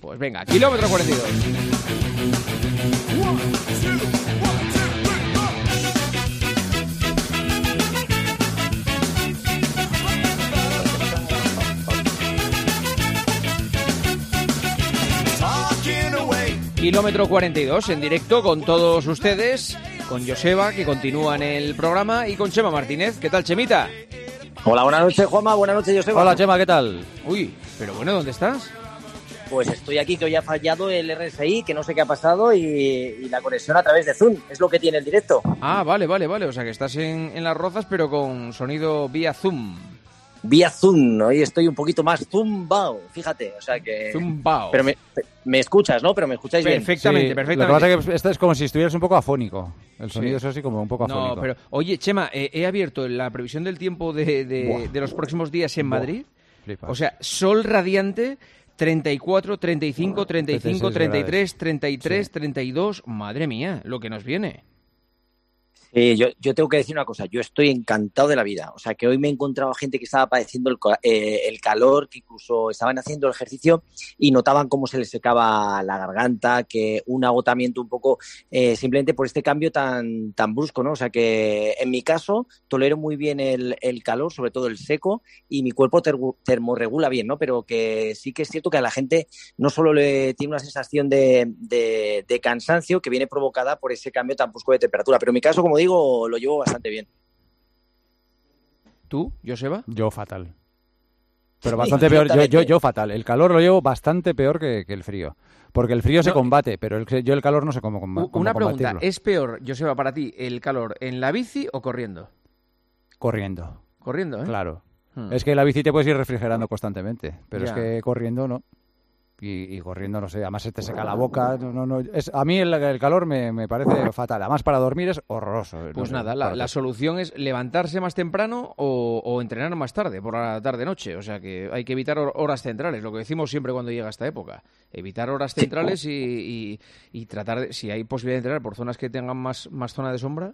Pues venga, kilómetro 42. Kilómetro 42 en directo con todos ustedes, con Joseba que continúa en el programa y con Chema Martínez. ¿Qué tal, Chemita? Hola, buenas noches, Juanma. Buenas noches, Joseba. Hola, Chema, ¿qué tal? Uy, pero bueno, ¿dónde estás? Pues estoy aquí, que hoy ha fallado el RSI, que no sé qué ha pasado, y, y la conexión a través de Zoom. Es lo que tiene el directo. Ah, vale, vale, vale. O sea que estás en, en las rozas, pero con sonido vía Zoom. Vía Zoom, hoy estoy un poquito más zumbao, fíjate, o sea que... Zumbao. Pero me, me escuchas, ¿no? Pero me escucháis bien. Perfectamente, Sí, perfectamente. Lo que pasa es que esto es como si estuvieras un poco afónico. El sonido Sí. es así como un poco afónico. No, pero oye, Chema, eh, he abierto la previsión del tiempo de, de- los próximos días en Buah. Madrid. Flipas. O sea, sol radiante, 34, 35, 35, 36 33, 33, Sí. 32. Madre mía, lo que nos viene. Sí, yo, yo tengo que decir una cosa, yo estoy encantado de la vida. O sea, que hoy me he encontrado gente que estaba padeciendo el, eh, el calor, que incluso estaban haciendo el ejercicio y notaban cómo se les secaba la garganta, que un agotamiento un poco eh, simplemente por este cambio tan, tan brusco, ¿no? O sea, que en mi caso tolero muy bien el, el calor, sobre todo el seco, y mi cuerpo tergu- termorregula bien, ¿no? Pero que sí que es cierto que a la gente no solo le tiene una sensación de, de- de cansancio que viene provocada por ese cambio tan brusco de temperatura. Pero en mi caso, como digo, lo llevo bastante bien. ¿Tú, Joseba? Yo fatal. Pero Sí, bastante peor. Yo, yo, fatal. El calor lo llevo bastante peor que, que el frío. Porque el frío se combate, pero el, yo el calor no sé cómo, comba- U- cómo Una pregunta, combatirlo. ¿es peor, Joseba, para ti el calor en la bici o corriendo? Corriendo, Corriendo, ¿eh? claro. Hmm. Es que la bici te puedes ir refrigerando constantemente, pero Ya. es que corriendo no. Y, y corriendo, no sé, además se te seca la boca. No, no, no. Es, a mí el, el calor me, me parece fatal. Además, para dormir es horroroso. No Pues sé, nada, la, la solución es levantarse más temprano o, o entrenar más tarde, por la tarde-noche. O sea que hay que evitar hor- horas centrales, lo que decimos siempre cuando llega esta época. Evitar horas centrales y, y- y tratar de, si hay posibilidad de entrenar por zonas que tengan más, más zona de sombra.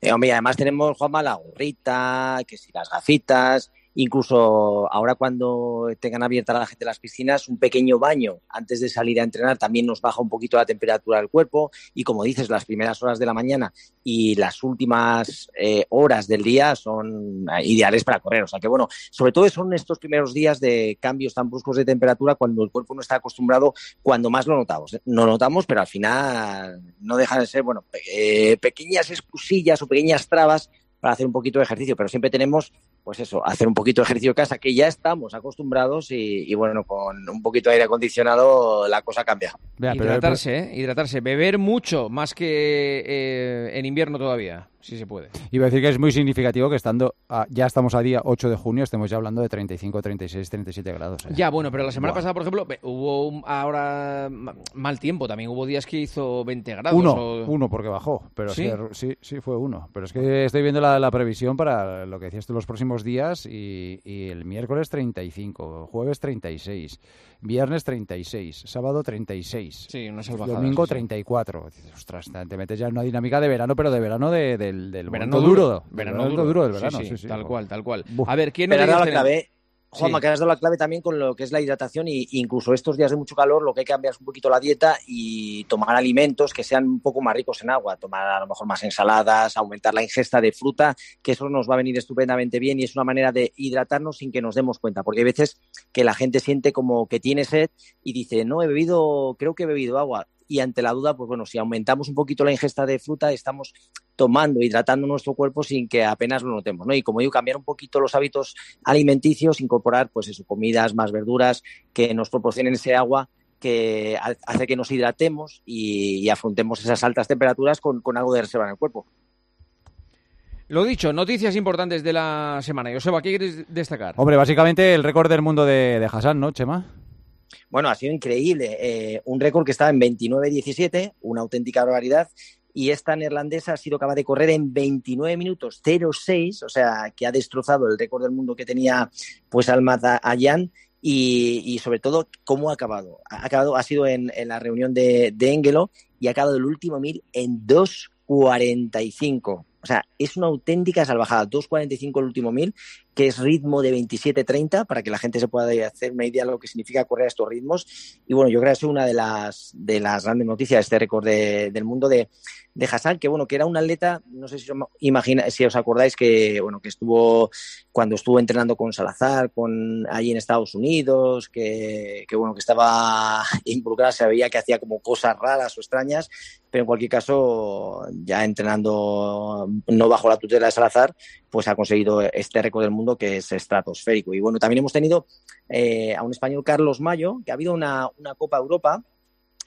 Eh, hombre, además tenemos, Juanma, la gorrita, que si las gafitas, incluso ahora cuando tengan abiertas la gente las piscinas, un pequeño baño antes de salir a entrenar también nos baja un poquito la temperatura del cuerpo y como dices, las primeras horas de la mañana y las últimas eh, horas del día son eh, ideales para correr. O sea que bueno, sobre todo son estos primeros días de cambios tan bruscos de temperatura cuando el cuerpo no está acostumbrado, cuando más lo notamos. ¿eh? No notamos, pero al final no dejan de ser, bueno, pe- pequeñas excusillas o pequeñas trabas para hacer un poquito de ejercicio, pero siempre tenemos, pues eso, hacer un poquito de ejercicio en casa, que ya estamos acostumbrados y, y bueno, con un poquito de aire acondicionado la cosa cambia. Vea, pero- hidratarse, ¿eh? Hidratarse. Beber mucho, más que eh, en invierno todavía, si se puede. Iba a decir que es muy significativo que estando a- ya estamos a día 8 de junio, estemos ya hablando de 35, 36, 37 grados. ¿eh? Ya, bueno, pero la semana pasada, por ejemplo, hubo un- ahora ma- mal tiempo también. Hubo días que hizo 20 grados. Uno, o- uno porque bajó, pero ¿Sí? sí, sí, sí fue uno. Pero es que estoy viendo la, la previsión para lo que decías tú los próximos días y, y el miércoles 35, jueves 36, viernes 36, sábado 36, Sí, una salvajada. domingo sí, sí. 34. Dices, Ostras, te metes ya en una dinámica de verano, pero de verano de- del, del Verano duro, duro, del verano momento duro. del verano. sí, sí, sí, tal cual, tal cual. Buf. A ver, ¿qué Pero has dado noticias la clave, Juanma, Sí. que has dado la clave también con lo que es la hidratación y incluso estos días de mucho calor lo que hay que cambiar es un poquito la dieta y tomar alimentos que sean un poco más ricos en agua, tomar a lo mejor más ensaladas, aumentar la ingesta de fruta, que eso nos va a venir estupendamente bien y es una manera de hidratarnos sin que nos demos cuenta, porque hay veces que la gente siente como que tiene sed y dice, no, he bebido, creo que he bebido agua. Y ante la duda, pues bueno, si aumentamos un poquito la ingesta de fruta, estamos tomando, hidratando nuestro cuerpo sin que apenas lo notemos, ¿no? Y como digo, cambiar un poquito los hábitos alimenticios, incorporar, pues eso, comidas, más verduras, que nos proporcionen ese agua que ha- hace que nos hidratemos y, y afrontemos esas altas temperaturas con, con algo de reserva en el cuerpo. Lo dicho, noticias importantes de la semana. Joseba, ¿qué quieres destacar? Hombre, básicamente el récord del mundo de, de Hassan, ¿no, Chema? Bueno, ha sido increíble. eh, un récord que estaba en 29.17, una auténtica barbaridad. Y esta neerlandesa ha sido capaz de correr en 29 minutos 06, o sea, que ha destrozado el récord del mundo que tenía pues Almaz Ayan. Y, y sobre todo, cómo ha acabado. Ha acabado, ha sido en, en la reunión de, de Engelo y ha acabado el último mil en 2.45. O sea, es una auténtica salvajada. 2.45 el último mil. que es ritmo de 27-30, para que la gente se pueda hacer una idea de lo que significa correr a estos ritmos. Y bueno, yo creo que es una de las, de las grandes noticias de este récord del mundo de, de Hassan, que bueno, que era un atleta, no sé si, imagina, si os acordáis que bueno, que estuvo cuando estuvo entrenando con Salazar, con allí en Estados Unidos, que, que bueno, que estaba involucrado, se veía que hacía como cosas raras o extrañas, pero en cualquier caso, ya entrenando no bajo la tutela de Salazar, pues ha conseguido este récord del mundo que es estratosférico. Y bueno, también hemos tenido eh, a un español, Carlos Mayo, que ha habido una, una Copa Europa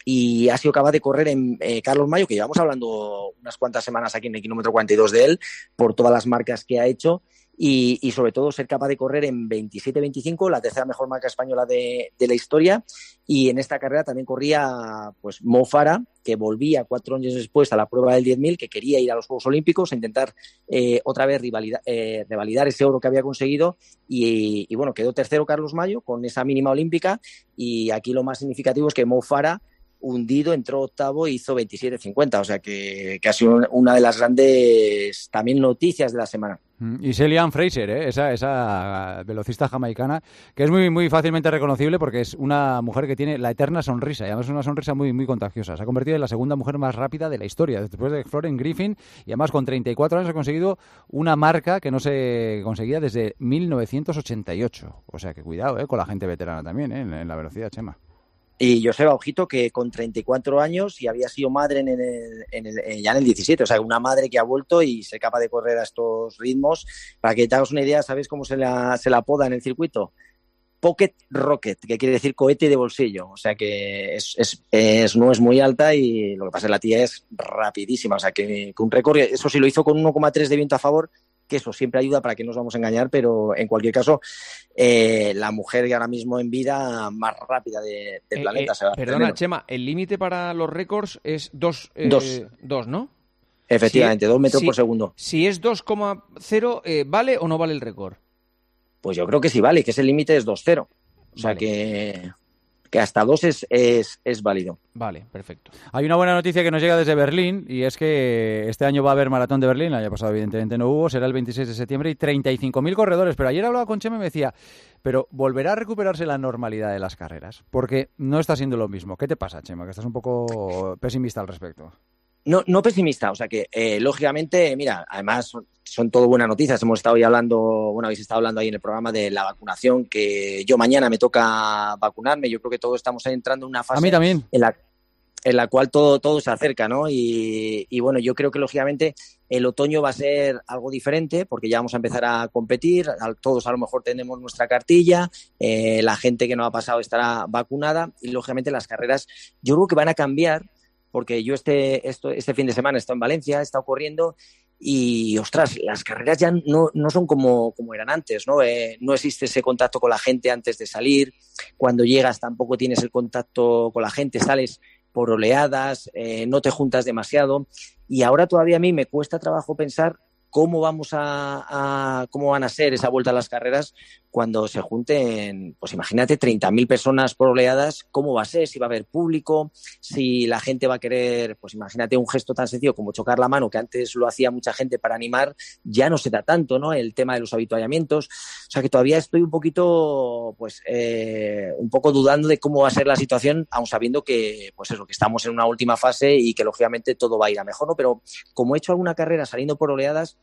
y ha sido capaz de correr en eh, Carlos Mayo, que llevamos hablando unas cuantas semanas aquí en el kilómetro 42 de él, por todas las marcas que ha hecho. Y, sobre todo ser capaz de correr en 27-25, la tercera mejor marca española de, la historia. Y en esta carrera también corría pues Mo Farah, que volvía cuatro años después a la prueba del 10.000, que quería ir a los Juegos Olímpicos a intentar eh, otra vez eh, revalidar ese oro que había conseguido. Y, y, bueno, quedó tercero Carlos Mayo con esa mínima olímpica. Y aquí lo más significativo es que Mo Farah hundido, entró octavo e hizo 27.50. O sea que, ha sido una de las grandes también noticias de la semana. Mm, y Celian Fraser, ¿eh? esa, esa velocista jamaicana, que es muy, muy fácilmente reconocible porque es una mujer que tiene la eterna sonrisa, y además es una sonrisa muy, muy contagiosa. Se ha convertido en la segunda mujer más rápida de la historia, después de Florence Griffin, y además con 34 años ha conseguido una marca que no se conseguía desde 1988. O sea que cuidado ¿eh? con la gente veterana también ¿eh? en la velocidad, Chema. Y Joseba Ojito, que con 34 años y había sido madre en el, en el, ya en el 17, o sea, una madre que ha vuelto y se capaz de correr a estos ritmos. Para que te hagas una idea, ¿sabes cómo se la, se la apoda en el circuito? Pocket Rocket, que quiere decir cohete de bolsillo. O sea que es, no es muy alta y lo que pasa es que la tía es rapidísima. O sea que, que un récord, eso sí lo hizo con 1,3 de viento a favor, que eso siempre ayuda para que nos vamos a engañar, pero en cualquier caso, eh, la mujer que ahora mismo en vida más rápida del de eh, planeta. Eh, perdona, Chema, el límite para los récords es 2, dos. dos, ¿no? Efectivamente, 2 metros por segundo. Si es 2,0, ¿vale o no vale el récord? Pues yo creo que sí vale, que ese límite es 2,0. O sea que que hasta dos es, es, es, válido. Vale, perfecto. Hay una buena noticia que nos llega desde Berlín y es que este año va a haber maratón de Berlín, el año pasado evidentemente no hubo, será el 26 de septiembre y 35.000 corredores, pero ayer hablaba con Chema y me decía, pero volverá a recuperarse la normalidad de las carreras, porque no está siendo lo mismo. ¿Qué te pasa, Chema? Que estás un poco pesimista al respecto. No, no pesimista, o sea que eh, lógicamente, mira, además son, todo buenas noticias. Hemos estado ya hablando, bueno, habéis estado hablando ahí en el programa de la vacunación, que yo mañana me toca vacunarme. Yo creo que todos estamos entrando en una fase también. en la en la cual todo, todo se acerca, ¿no? Y, bueno, yo creo que lógicamente el otoño va a ser algo diferente porque ya vamos a empezar a competir, todos a lo mejor tenemos nuestra cartilla, eh, la gente que no ha pasado estará vacunada y lógicamente las carreras yo creo que van a cambiar porque yo este, esto, este fin de semana he estado en Valencia, he estado corriendo y, ostras, las carreras ya no, no son como, como, eran antes, ¿no? Eh, no existe ese contacto con la gente antes de salir, cuando llegas tampoco tienes el contacto con la gente, sales por oleadas, eh, no te juntas demasiado y ahora todavía a mí me cuesta trabajo pensar cómo vamos a, cómo van a ser esa vuelta a las carreras cuando se junten, pues imagínate, 30.000 personas por oleadas, cómo va a ser, si va a haber público, si la gente va a querer, pues imagínate un gesto tan sencillo como chocar la mano, que antes lo hacía mucha gente para animar, ya no se da tanto, ¿no? El tema de los habituallamientos. O sea que todavía estoy un poquito, pues, eh, un poco dudando de cómo va a ser la situación, aun sabiendo que, pues eso, que estamos en una última fase y que lógicamente todo va a ir a mejor, ¿no? Pero como he hecho alguna carrera saliendo por oleadas,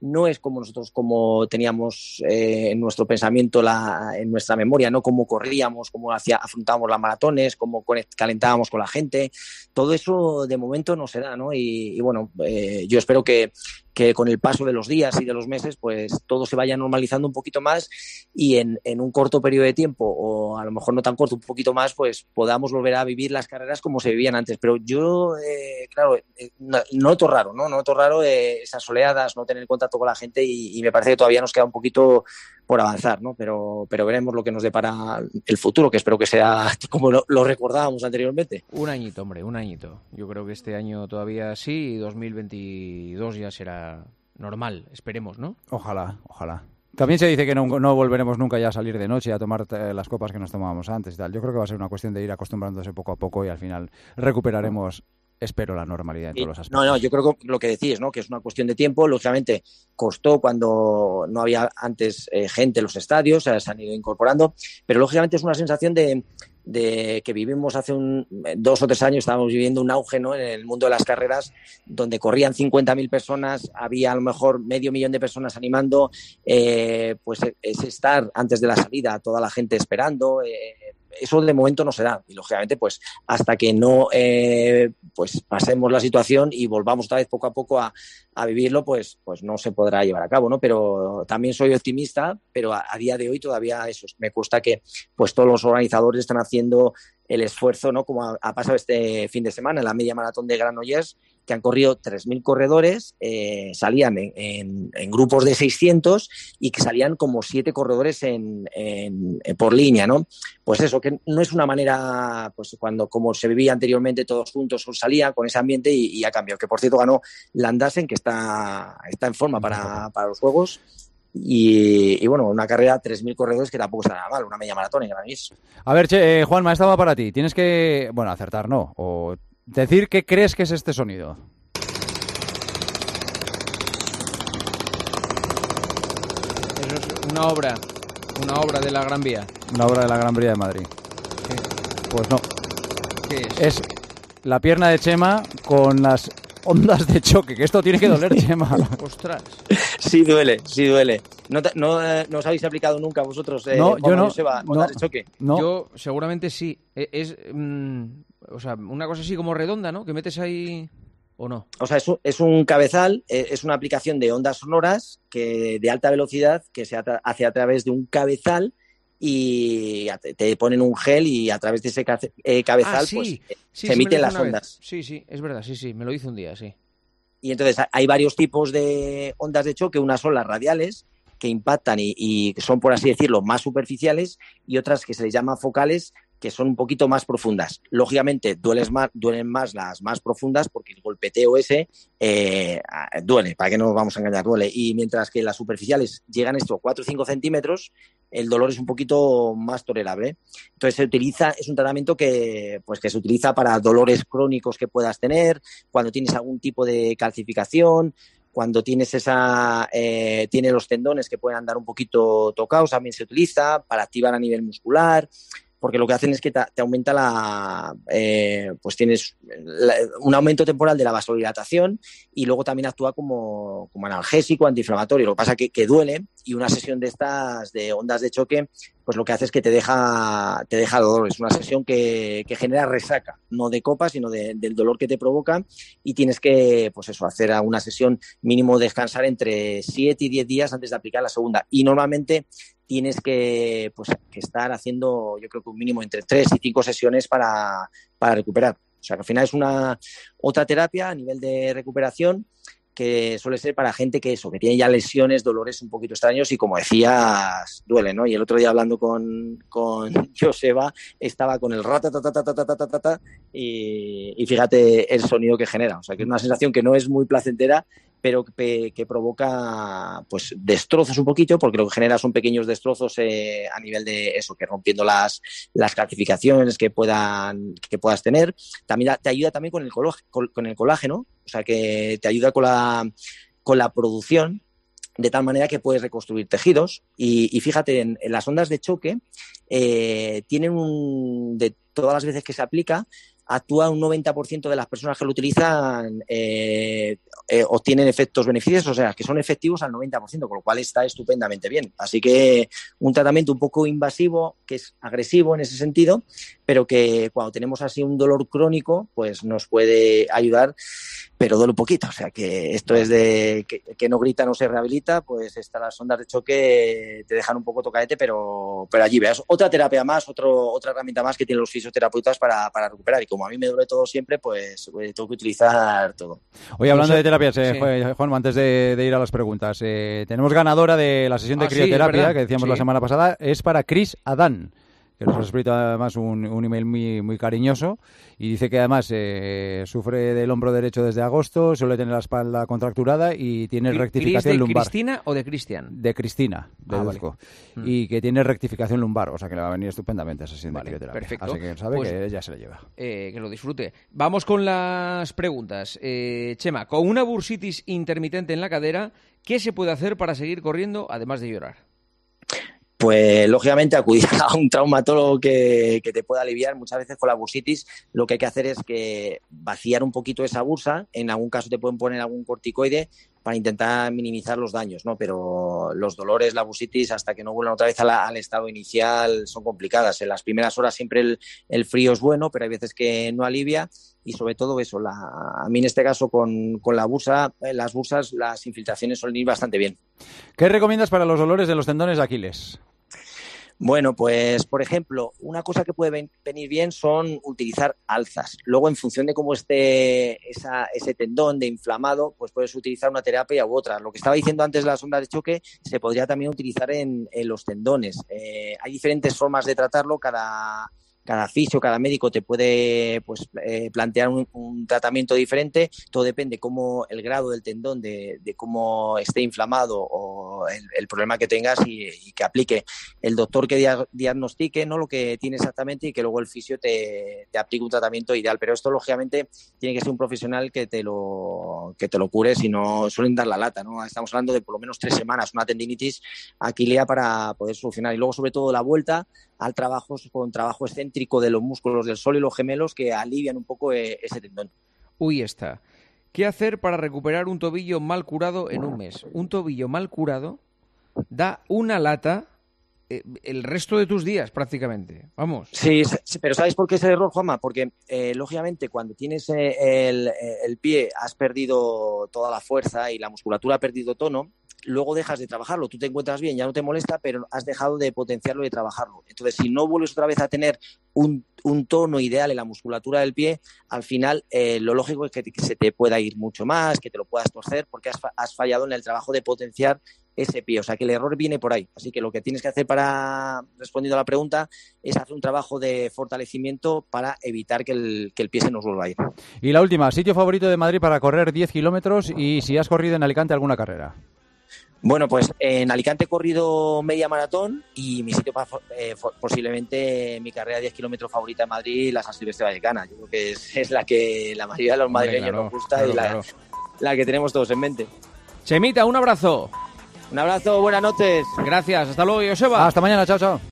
no es como nosotros como teníamos eh, en nuestro pensamiento, en nuestra memoria, no cómo corríamos, cómo hacía, afrontábamos las maratones, cómo calentábamos con la gente. Todo eso de momento no se da, ¿no? Y, bueno, eh, yo espero que, que con el paso de los días y de los meses, pues todo se vaya normalizando un poquito más y en, un corto periodo de tiempo, o a lo mejor no tan corto, un poquito más, pues podamos volver a vivir las carreras como se vivían antes. Pero yo, eh, claro, eh, no, noto raro, ¿no? Noto raro esas oleadas, no tener contacto con la gente y, y, me parece que todavía nos queda un poquito por avanzar, ¿no? Pero, pero veremos lo que nos depara el futuro, que espero que sea como lo, lo, recordábamos anteriormente. Un añito, hombre, un añito. Yo creo que este año todavía sí y 2022 ya será normal, esperemos, ¿no? Ojalá, ojalá. También se dice que no, no, volveremos nunca ya a salir de noche a tomar eh, las copas que nos tomábamos antes y tal. Yo creo que va a ser una cuestión de ir acostumbrándose poco a poco y al final recuperaremos espero la normalidad en todos los aspectos. No, no, yo creo que lo que decís, ¿no? Que es una cuestión de tiempo. Lógicamente, costó cuando no había antes eh, gente en los estadios, se han ido incorporando, pero lógicamente es una sensación de, de que vivimos hace un, dos o tres años, estábamos viviendo un auge ¿no? en el mundo de las carreras, donde corrían 50.000 personas, había a lo mejor medio millón de personas animando, eh, pues es estar antes de la salida, toda la gente esperando. Eh, eso de momento no se da y lógicamente pues hasta que no eh, pues pasemos la situación y volvamos otra vez poco a poco a, a, vivirlo pues pues no se podrá llevar a cabo no pero también soy optimista pero a, día de hoy todavía eso me cuesta que pues todos los organizadores están haciendo el esfuerzo no como ha, ha pasado este fin de semana en la media maratón de Granollers que han corrido 3.000 corredores, eh, salían en, en, en, grupos de 600 y que salían como siete corredores en, en, por línea, ¿no? Pues eso, que no es una manera, pues cuando como se vivía anteriormente todos juntos salían con ese ambiente y, y ha cambiado. Que por cierto ganó Landasen, que está, está en forma para, para los Juegos. Y, y, bueno, una carrera 3.000 corredores que tampoco está nada mal, una media maratón en Granís. A ver, che, eh, Juanma, esta va para ti. Tienes que, bueno, acertar, ¿no? O Decir qué crees que es este sonido. Eso es una obra, una obra de la Gran Vía. Una obra de la Gran Vía de Madrid. Pues no. ¿Qué es? Es la pierna de Chema con las ondas de choque, que esto tiene que doler, Chema. Ostras. Sí duele, sí duele. ¿No, no, eh, no os habéis aplicado nunca vosotros eh, no, yo no, Joseba, ondas no, de choque? No. Yo seguramente sí. Es, es mm, o sea, una cosa así como redonda, ¿no? Que metes ahí o no. O sea, es un, es un cabezal, eh, es una aplicación de ondas sonoras que de alta velocidad que se hace a través de un cabezal y te ponen un gel y a través de ese eh, cabezal ah, sí. pues sí, se emiten las ondas. Vez. Sí, sí, es verdad, sí, sí, me lo hizo un día, sí. Y entonces hay varios tipos de ondas de choque, unas son las radiales que impactan y, y son, por así decirlo, más superficiales y otras que se les llama focales que son un poquito más profundas. Lógicamente, duelen más, duelen más las más profundas porque el golpeteo ese eh, duele, para que no nos vamos a engañar, duele. Y mientras que las superficiales llegan a estos 4 o 5 centímetros, el dolor es un poquito más tolerable. Entonces se utiliza, es un tratamiento que, pues, que se utiliza para dolores crónicos que puedas tener, cuando tienes algún tipo de calcificación, cuando tienes esa, eh, tiene los tendones que pueden andar un poquito tocados, también se utiliza para activar a nivel muscular porque lo que hacen es que te, aumenta la, eh, pues tienes un aumento temporal de la vasodilatación y luego también actúa como, como analgésico, antiinflamatorio. Lo que pasa es que, que, duele y una sesión de estas, de ondas de choque, pues lo que hace es que te deja, te deja dolor. Es una sesión que, que genera resaca, no de copa, sino de, del dolor que te provoca y tienes que, pues eso, hacer una sesión mínimo descansar entre 7 y 10 días antes de aplicar la segunda. Y normalmente tienes que, pues, que estar haciendo, yo creo que un mínimo entre tres y cinco sesiones para, para recuperar. O sea, que al final es una otra terapia a nivel de recuperación que suele ser para gente que eso, que tiene ya lesiones, dolores un poquito extraños y como decías, duele, ¿no? Y el otro día hablando con, con Joseba, estaba con el rata, ta, ta, ta, ta, ta, ta, ta, ta, y, y fíjate el sonido que genera. O sea, que es una sensación que no es muy placentera, pero que, que, provoca pues destrozos un poquito, porque lo que genera son pequeños destrozos eh, a nivel de eso, que rompiendo las, las calcificaciones que puedan que puedas tener. También te ayuda también con el, con el colágeno, o sea que te ayuda con la, con la producción de tal manera que puedes reconstruir tejidos. Y, fíjate, en, las ondas de choque eh, tienen un, de todas las veces que se aplica, actúa un 90% de las personas que lo utilizan eh, eh, obtienen efectos beneficiosos, o sea, que son efectivos al 90%, con lo cual está estupendamente bien. Así que un tratamiento un poco invasivo, que es agresivo en ese sentido, pero que cuando tenemos así un dolor crónico, pues nos puede ayudar, pero duele un poquito. O sea, que esto es de que, que no grita, no se rehabilita, pues estas las ondas de choque te dejan un poco tocadete, pero, pero allí veas otra terapia más, otro, otra herramienta más que tienen los fisioterapeutas para, para recuperar. Y como a mí me duele todo siempre, pues, pues tengo que utilizar todo. Oye, hablando de terapias, eh, sí. Juan, antes de, de, ir a las preguntas, eh, tenemos ganadora de la sesión de ah, crioterapia sí, que decíamos sí. la semana pasada, es para Chris Adán que nos ha escrito además un, un email muy, muy cariñoso y dice que además eh, sufre del hombro derecho desde agosto, suele tener la espalda contracturada y tiene Cri- rectificación ¿Cris de lumbar. Cristina o de Cristian? De Cristina, Ah, deduzco. vale. Mm. Y que tiene rectificación lumbar, o sea que le va a venir estupendamente esa Vale, de perfecto. Así que sabe Pues- que ella se la lleva. Eh, que lo disfrute. Vamos con las preguntas. Eh, Chema, con una bursitis intermitente en la cadera, ¿qué se puede hacer para seguir corriendo además de llorar? Pues lógicamente acudir a un traumatólogo que, que te pueda aliviar. Muchas veces con la bursitis lo que hay que hacer es que vaciar un poquito esa bursa. En algún caso te pueden poner algún corticoide para intentar minimizar los daños, ¿no? Pero los dolores, la bursitis, hasta que no vuelvan otra vez al estado inicial, son complicadas. En las primeras horas siempre el, el frío es bueno, pero hay veces que no alivia. Y sobre todo eso, la, a mí en este caso con, con la bursa, eh, las bursas, las infiltraciones suelen ir bastante bien. ¿Qué recomiendas para los dolores de los tendones de Aquiles? Bueno, pues por ejemplo, una cosa que puede ven- venir bien son utilizar alzas. Luego, en función de cómo esté esa- ese tendón de inflamado, pues puedes utilizar una terapia u otra. Lo que estaba diciendo antes de las ondas de choque se podría también utilizar en, los tendones. Eh, hay diferentes formas de tratarlo. Cada, cada fisio, cada médico te puede pues, eh, plantear un, un tratamiento diferente. Todo depende cómo el grado del tendón, de, de cómo esté inflamado o el, problema que tengas y, que aplique el doctor que dia- diagnostique ¿no? lo que tiene exactamente y que luego el fisio te, te aplique un tratamiento ideal. Pero esto, lógicamente, tiene que ser un profesional que te lo, que te lo cure, si no suelen dar la lata. ¿no? Estamos hablando de por lo menos tres semanas, una tendinitis aquilea para poder solucionar. Y luego, sobre todo, la vuelta al trabajo con trabajo excéntrico de los músculos del sol y los gemelos que alivian un poco eh, ese tendón. Uy, está. ¿Qué hacer para recuperar un tobillo mal curado en un mes? Un tobillo mal curado da una lata eh, el resto de tus días prácticamente. Vamos. Sí, pero ¿sabes por qué ese error, Juanma? Porque eh, lógicamente cuando tienes eh, el, el pie, has perdido toda la fuerza y la musculatura ha perdido tono, luego dejas de trabajarlo. Tú te encuentras bien, ya no te molesta, pero has dejado de potenciarlo y de trabajarlo. Entonces, si no vuelves otra vez a tener un, tono ideal en la musculatura del pie, al final eh, lo lógico es que, se te pueda ir mucho más, que te lo puedas torcer, porque has, has fallado en el trabajo de potenciar ese pie. O sea que el error viene por ahí. Así que lo que tienes que hacer para, respondiendo a la pregunta, es hacer un trabajo de fortalecimiento para evitar que el, que el pie se nos vuelva a ir. Y la última, sitio favorito de Madrid para correr 10 kilómetros y si has corrido en Alicante alguna carrera. Bueno, pues en Alicante he corrido media maratón y mi sitio pa- eh, posiblemente mi carrera de 10 kilómetros favorita en Madrid, la San Silvestre Vallecana. Yo creo que es, es la que la mayoría de los madrileños claro, nos gusta claro, y la, claro. la que tenemos todos en mente. Chemita, un abrazo. Un abrazo, buenas noches. Gracias. Hasta luego, Joseba. Hasta mañana, chao, chao.